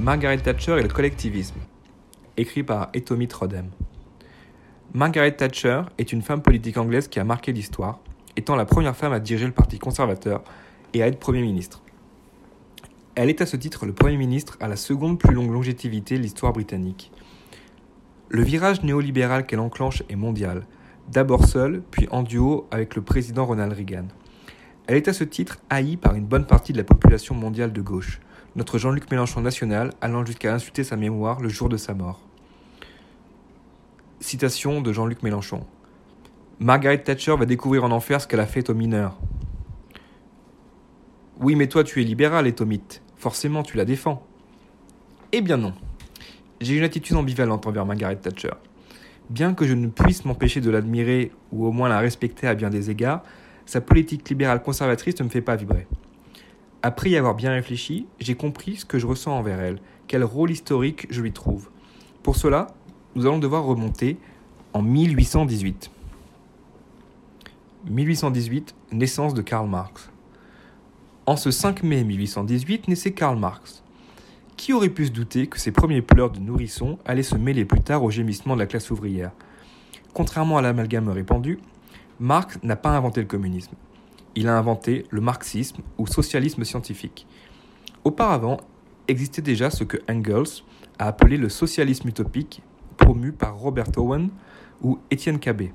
Margaret Thatcher et le collectivisme, écrit par Etomi Rodham. Margaret Thatcher est une femme politique anglaise qui a marqué l'histoire, étant la première femme à diriger le Parti conservateur et à être Premier ministre. Elle est à ce titre le Premier ministre à la seconde plus longue longévité de l'histoire britannique. Le virage néolibéral qu'elle enclenche est mondial, d'abord seule, puis en duo avec le président Ronald Reagan. Elle est à ce titre haïe par une bonne partie de la population mondiale de gauche, notre Jean-Luc Mélenchon national allant jusqu'à insulter sa mémoire le jour de sa mort. Citation de Jean-Luc Mélenchon. Margaret Thatcher va découvrir en enfer ce qu'elle a fait aux mineurs. Oui, mais toi tu es libéral, Etomite. Forcément, tu la défends. Eh bien non. J'ai une attitude ambivalente envers Margaret Thatcher. Bien que je ne puisse m'empêcher de l'admirer ou au moins la respecter à bien des égards, sa politique libérale conservatrice ne me fait pas vibrer. Après y avoir bien réfléchi, j'ai compris ce que je ressens envers elle, quel rôle historique je lui trouve. Pour cela, nous allons devoir remonter en 1818. 1818, naissance de Karl Marx. En ce 5 mai 1818 naissait Karl Marx. Qui aurait pu se douter que ses premiers pleurs de nourrisson allaient se mêler plus tard au gémissement de la classe ouvrière? Contrairement à l'amalgame répandu, Marx n'a pas inventé le communisme il a inventé le marxisme ou socialisme scientifique. Auparavant, existait déjà ce que Engels a appelé le socialisme utopique, promu par Robert Owen ou Étienne Cabet.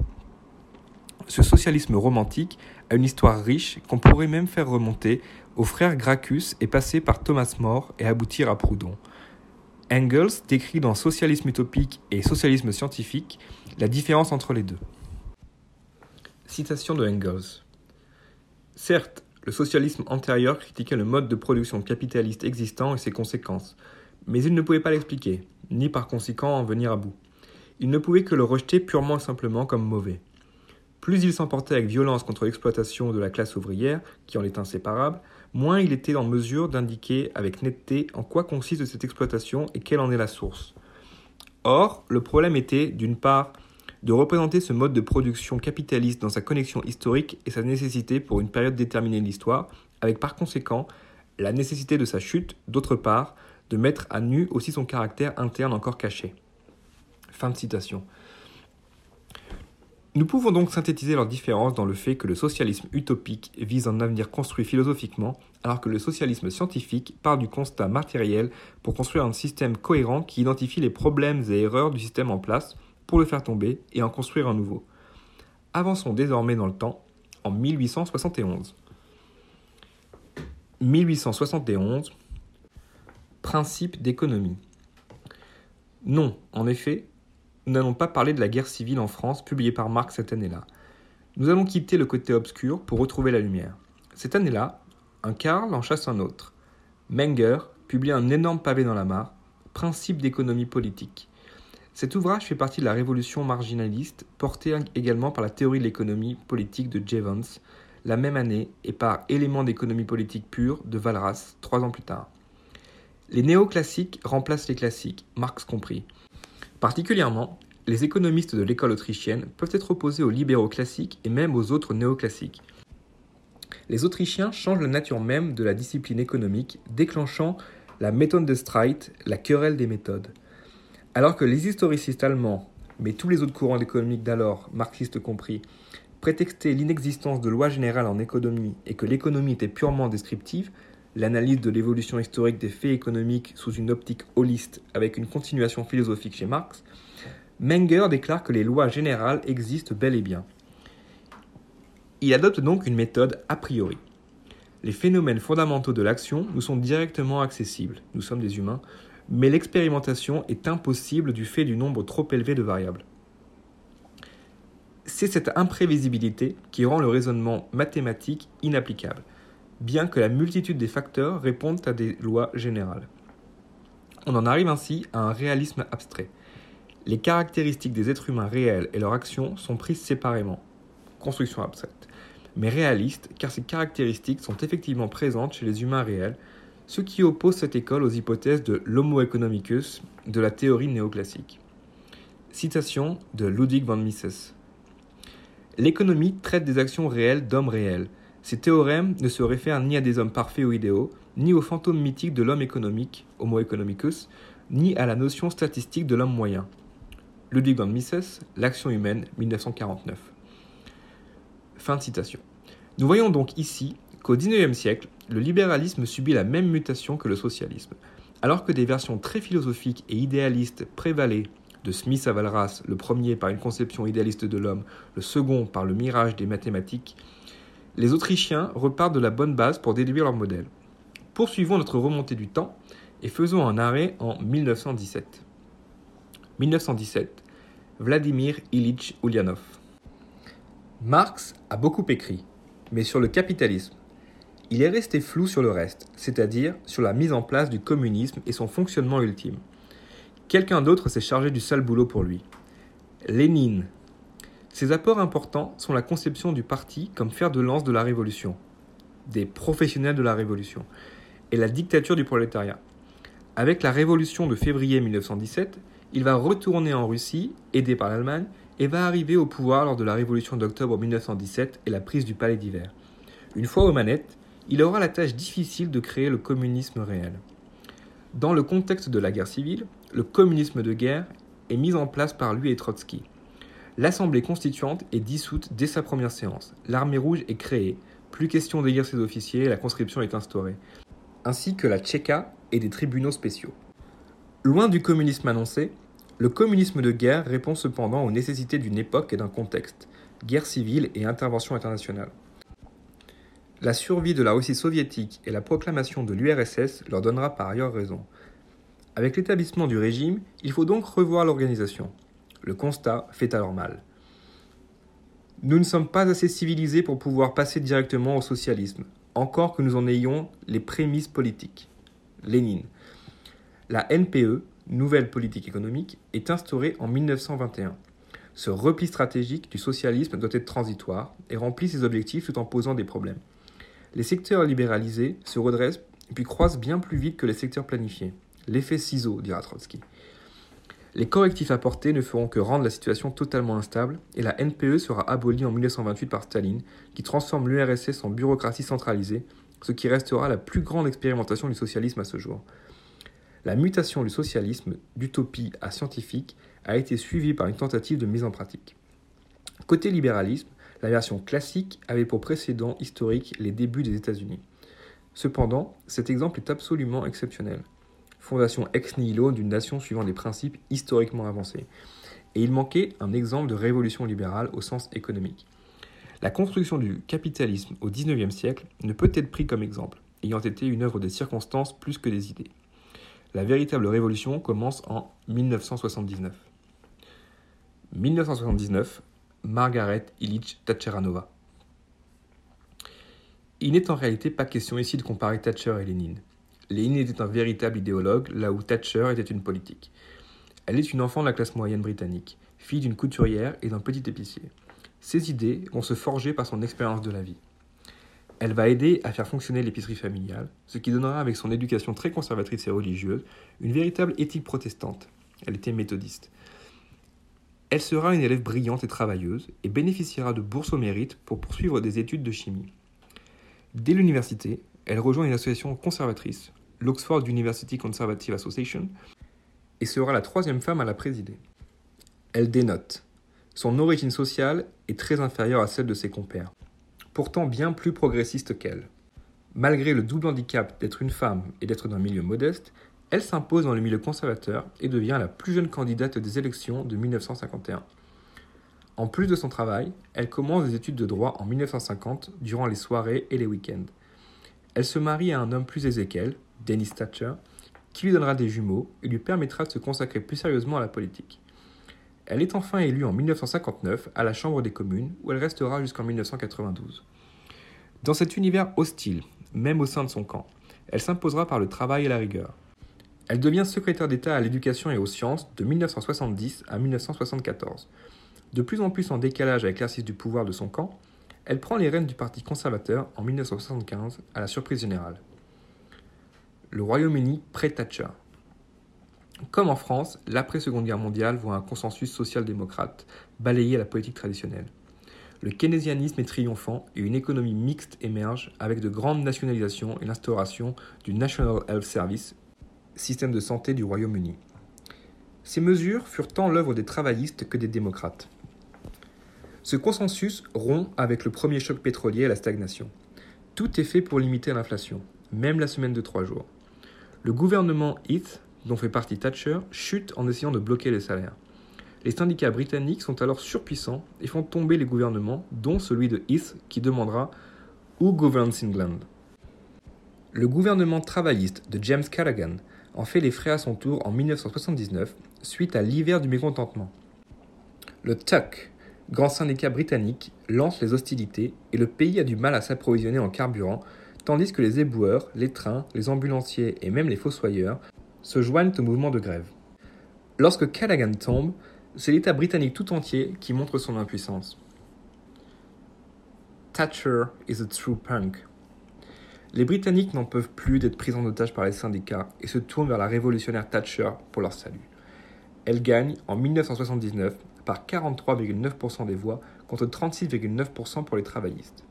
Ce socialisme romantique a une histoire riche qu'on pourrait même faire remonter aux frères Gracchus et passer par Thomas More et aboutir à Proudhon. Engels décrit dans Socialisme utopique et Socialisme scientifique la différence entre les deux. Citation de Engels. Certes, le socialisme antérieur critiquait le mode de production capitaliste existant et ses conséquences, mais il ne pouvait pas l'expliquer, ni par conséquent en venir à bout. Il ne pouvait que le rejeter purement et simplement comme mauvais. Plus il s'emportait avec violence contre l'exploitation de la classe ouvrière, qui en est inséparable, moins il était en mesure d'indiquer avec netteté en quoi consiste cette exploitation et quelle en est la source. Or, le problème était, d'une part, de représenter ce mode de production capitaliste dans sa connexion historique et sa nécessité pour une période déterminée de l'histoire, avec par conséquent la nécessité de sa chute, d'autre part, de mettre à nu aussi son caractère interne encore caché. Fin de citation. Nous pouvons donc synthétiser leur différence dans le fait que le socialisme utopique vise un avenir construit philosophiquement, alors que le socialisme scientifique part du constat matériel pour construire un système cohérent qui identifie les problèmes et erreurs du système en place, pour le faire tomber et en construire un nouveau. Avançons désormais dans le temps, en 1871. 1871, principe d'économie. Non, en effet, nous n'allons pas parler de la guerre civile en France publiée par Marx cette année-là. Nous allons quitter le côté obscur pour retrouver la lumière. Cette année-là, un Karl en chasse un autre. Menger publie un énorme pavé dans la mare, Principe d'économie politique. Cet ouvrage fait partie de la révolution marginaliste, portée également par la théorie de l'économie politique de Jevons, la même année, et par Éléments d'économie politique pure de Walras, trois ans plus tard. Les néoclassiques remplacent les classiques, Marx compris. Particulièrement, les économistes de l'école autrichienne peuvent être opposés aux libéraux classiques et même aux autres néoclassiques. Les Autrichiens changent la nature même de la discipline économique, déclenchant la méthode de Streit, la querelle des méthodes. Alors que les historicistes allemands, mais tous les autres courants économiques d'alors, marxistes compris, prétextaient l'inexistence de lois générales en économie et que l'économie était purement descriptive, l'analyse de l'évolution historique des faits économiques sous une optique holiste avec une continuation philosophique chez Marx, Menger déclare que les lois générales existent bel et bien. Il adopte donc une méthode a priori. Les phénomènes fondamentaux de l'action nous sont directement accessibles, nous sommes des humains, mais l'expérimentation est impossible du fait du nombre trop élevé de variables. C'est cette imprévisibilité qui rend le raisonnement mathématique inapplicable, bien que la multitude des facteurs répondent à des lois générales. On en arrive ainsi à un réalisme abstrait. Les caractéristiques des êtres humains réels et leurs actions sont prises séparément, construction abstraite, mais réalistes car ces caractéristiques sont effectivement présentes chez les humains réels, ce qui oppose cette école aux hypothèses de l'homo economicus de la théorie néoclassique. Citation de Ludwig von Mises. L'économie traite des actions réelles d'hommes réels. Ces théorèmes ne se réfèrent ni à des hommes parfaits ou idéaux, ni au fantôme mythique de l'homme économique, Homo economicus, ni à la notion statistique de l'homme moyen. Ludwig von Mises, L'action humaine, 1949. Fin de citation. Nous voyons donc ici qu'au XIXe siècle, le libéralisme subit la même mutation que le socialisme. Alors que des versions très philosophiques et idéalistes prévalaient, de Smith à Walras, le premier par une conception idéaliste de l'homme, le second par le mirage des mathématiques, les Autrichiens repartent de la bonne base pour déduire leur modèle. Poursuivons notre remontée du temps et faisons un arrêt en 1917. 1917, Vladimir Ilitch Ulyanov. Marx a beaucoup écrit, mais sur le capitalisme. Il est resté flou sur le reste, c'est-à-dire sur la mise en place du communisme et son fonctionnement ultime. Quelqu'un d'autre s'est chargé du sale boulot pour lui. Lénine. Ses apports importants sont la conception du parti comme fer de lance de la révolution, des professionnels de la révolution, et la dictature du prolétariat. Avec la révolution de février 1917, il va retourner en Russie, aidé par l'Allemagne, et va arriver au pouvoir lors de la révolution d'octobre 1917 et la prise du palais d'hiver. Une fois aux manettes, il aura la tâche difficile de créer le communisme réel. Dans le contexte de la guerre civile, le communisme de guerre est mis en place par lui et Trotsky. L'Assemblée constituante est dissoute dès sa première séance. L'armée rouge est créée. Plus question d'élire ses officiers, la conscription est instaurée. Ainsi que la Tchéka et des tribunaux spéciaux. Loin du communisme annoncé, le communisme de guerre répond cependant aux nécessités d'une époque et d'un contexte, guerre civile et intervention internationale. La survie de la Russie soviétique et la proclamation de l'URSS leur donnera par ailleurs raison. Avec l'établissement du régime, il faut donc revoir l'organisation. Le constat fait alors mal. Nous ne sommes pas assez civilisés pour pouvoir passer directement au socialisme, encore que nous en ayons les prémices politiques. Lénine. La NPE, Nouvelle Politique Économique, est instaurée en 1921. Ce repli stratégique du socialisme doit être transitoire et remplit ses objectifs tout en posant des problèmes. Les secteurs libéralisés se redressent puis croissent bien plus vite que les secteurs planifiés. L'effet ciseau, dira Trotsky. Les correctifs apportés ne feront que rendre la situation totalement instable et la NPE sera abolie en 1928 par Staline, qui transforme l'URSS en bureaucratie centralisée, ce qui restera la plus grande expérimentation du socialisme à ce jour. La mutation du socialisme d'utopie à scientifique a été suivie par une tentative de mise en pratique. Côté libéralisme, la version classique avait pour précédent historique les débuts des États-Unis. Cependant, cet exemple est absolument exceptionnel fondation ex nihilo d'une nation suivant des principes historiquement avancés. Et il manquait un exemple de révolution libérale au sens économique. La construction du capitalisme au XIXe siècle ne peut être pris comme exemple, ayant été une œuvre des circonstances plus que des idées. La véritable révolution commence en 1979. 1979, Margaret Illich Thatcheranova. Il n'est en réalité pas question ici de comparer Thatcher et Lénine. Lénine était un véritable idéologue, là où Thatcher était une politique. Elle est une enfant de la classe moyenne britannique, fille d'une couturière et d'un petit épicier. Ses idées vont se forger par son expérience de la vie. Elle va aider à faire fonctionner l'épicerie familiale, ce qui donnera avec son éducation très conservatrice et religieuse une véritable éthique protestante. Elle était méthodiste. Elle sera une élève brillante et travailleuse et bénéficiera de bourses au mérite pour poursuivre des études de chimie. Dès l'université, elle rejoint une association conservatrice, l'Oxford University Conservative Association, et sera la troisième femme à la présider. Elle dénote. Son origine sociale est très inférieure à celle de ses compères, pourtant bien plus progressiste qu'elle. Malgré le double handicap d'être une femme et d'être d'un milieu modeste, elle s'impose dans le milieu conservateur et devient la plus jeune candidate des élections de 1951. En plus de son travail, elle commence des études de droit en 1950 durant les soirées et les week-ends. Elle se marie à un homme plus aisé qu'elle, Dennis Thatcher, qui lui donnera des jumeaux et lui permettra de se consacrer plus sérieusement à la politique. Elle est enfin élue en 1959 à la Chambre des communes, où elle restera jusqu'en 1992. Dans cet univers hostile, même au sein de son camp, elle s'imposera par le travail et la rigueur. Elle devient secrétaire d'État à l'éducation et aux sciences de 1970 à 1974. De plus en plus en décalage avec l'exercice du pouvoir de son camp, elle prend les rênes du Parti conservateur en 1975 à la surprise générale. Le Royaume-Uni pré-Thatcher. Comme en France, l'après-seconde guerre mondiale voit un consensus social-démocrate balayer la politique traditionnelle. le keynésianisme est triomphant et une économie mixte émerge avec de grandes nationalisations et l'instauration du National Health Service, système de santé du Royaume-Uni. Ces mesures furent tant l'œuvre des travaillistes que des démocrates. Ce consensus rompt avec le premier choc pétrolier à la stagnation. Tout est fait pour limiter l'inflation, même la semaine de trois jours. Le gouvernement Heath, dont fait partie Thatcher, chute en essayant de bloquer les salaires. Les syndicats britanniques sont alors surpuissants et font tomber les gouvernements, dont celui de Heath qui demandera Who governs England? Le gouvernement travailliste de James Callaghan en fait les frais à son tour en 1979 suite à l'hiver du mécontentement. Le TUC, grand syndicat britannique, lance les hostilités et le pays a du mal à s'approvisionner en carburant, tandis que les éboueurs, les trains, les ambulanciers et même les fossoyeurs se joignent au mouvement de grève. Lorsque Callaghan tombe, c'est l'État britannique tout entier qui montre son impuissance. Thatcher is a true punk. Les Britanniques n'en peuvent plus d'être pris en otage par les syndicats et se tournent vers la révolutionnaire Thatcher pour leur salut. Elle gagne en 1979 par 43,9% des voix contre 36,9% pour les travaillistes.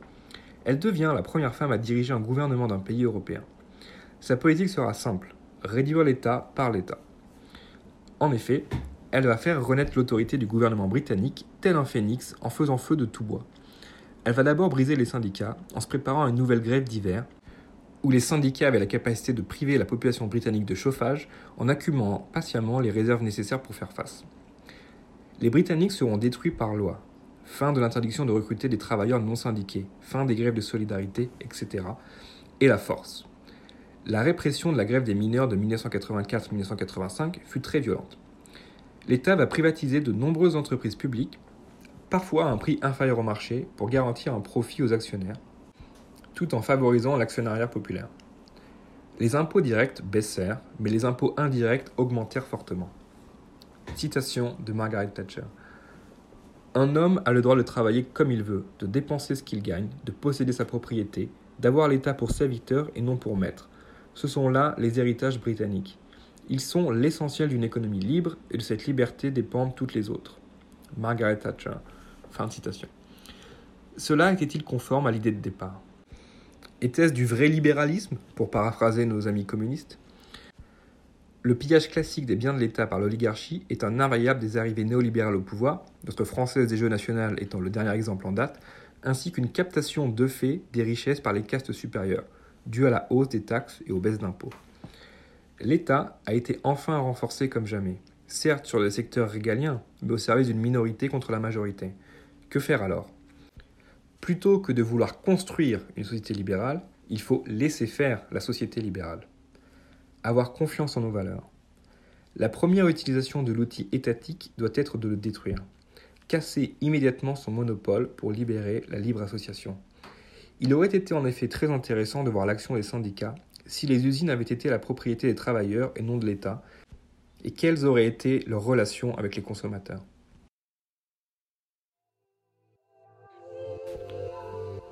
Elle devient la première femme à diriger un gouvernement d'un pays européen. Sa politique sera simple, réduire l'État par l'État. En effet, elle va faire renaître l'autorité du gouvernement britannique tel un phénix en faisant feu de tout bois. Elle va d'abord briser les syndicats en se préparant à une nouvelle grève d'hiver où les syndicats avaient la capacité de priver la population britannique de chauffage en accumulant patiemment les réserves nécessaires pour faire face. Les Britanniques seront détruits par loi. Fin de l'interdiction de recruter des travailleurs non syndiqués, fin des grèves de solidarité, etc. Et la force. La répression de la grève des mineurs de 1984-1985 fut très violente l'État va privatiser de nombreuses entreprises publiques, parfois à un prix inférieur au marché, pour garantir un profit aux actionnaires, tout en favorisant l'actionnariat populaire. Les impôts directs baissèrent, mais les impôts indirects augmentèrent fortement. Citation de Margaret Thatcher. Un homme a le droit de travailler comme il veut, de dépenser ce qu'il gagne, de posséder sa propriété, d'avoir l'État pour serviteur et non pour maître. Ce sont là les héritages britanniques. Ils sont l'essentiel d'une économie libre et de cette liberté dépendent toutes les autres. Margaret Thatcher. Fin de citation. Cela était-il conforme à l'idée de départ? Était-ce du vrai libéralisme, pour paraphraser nos amis communistes? Le pillage classique des biens de l'État par l'oligarchie est un invariable des arrivées néolibérales au pouvoir, notre Française des Jeux nationaux étant le dernier exemple en date, ainsi qu'une captation de fait des richesses par les castes supérieures, due à la hausse des taxes et aux baisses d'impôts. L'État a été enfin renforcé comme jamais, certes sur les secteurs régaliens, mais au service d'une minorité contre la majorité. Que faire alors? Plutôt que de vouloir construire une société libérale, il faut laisser faire la société libérale. Avoir confiance en nos valeurs. La première utilisation de l'outil étatique doit être de le détruire. Casser immédiatement son monopole pour libérer la libre association. Il aurait été en effet très intéressant de voir l'action des syndicats si les usines avaient été la propriété des travailleurs et non de l'État, et quelles auraient été leurs relations avec les consommateurs.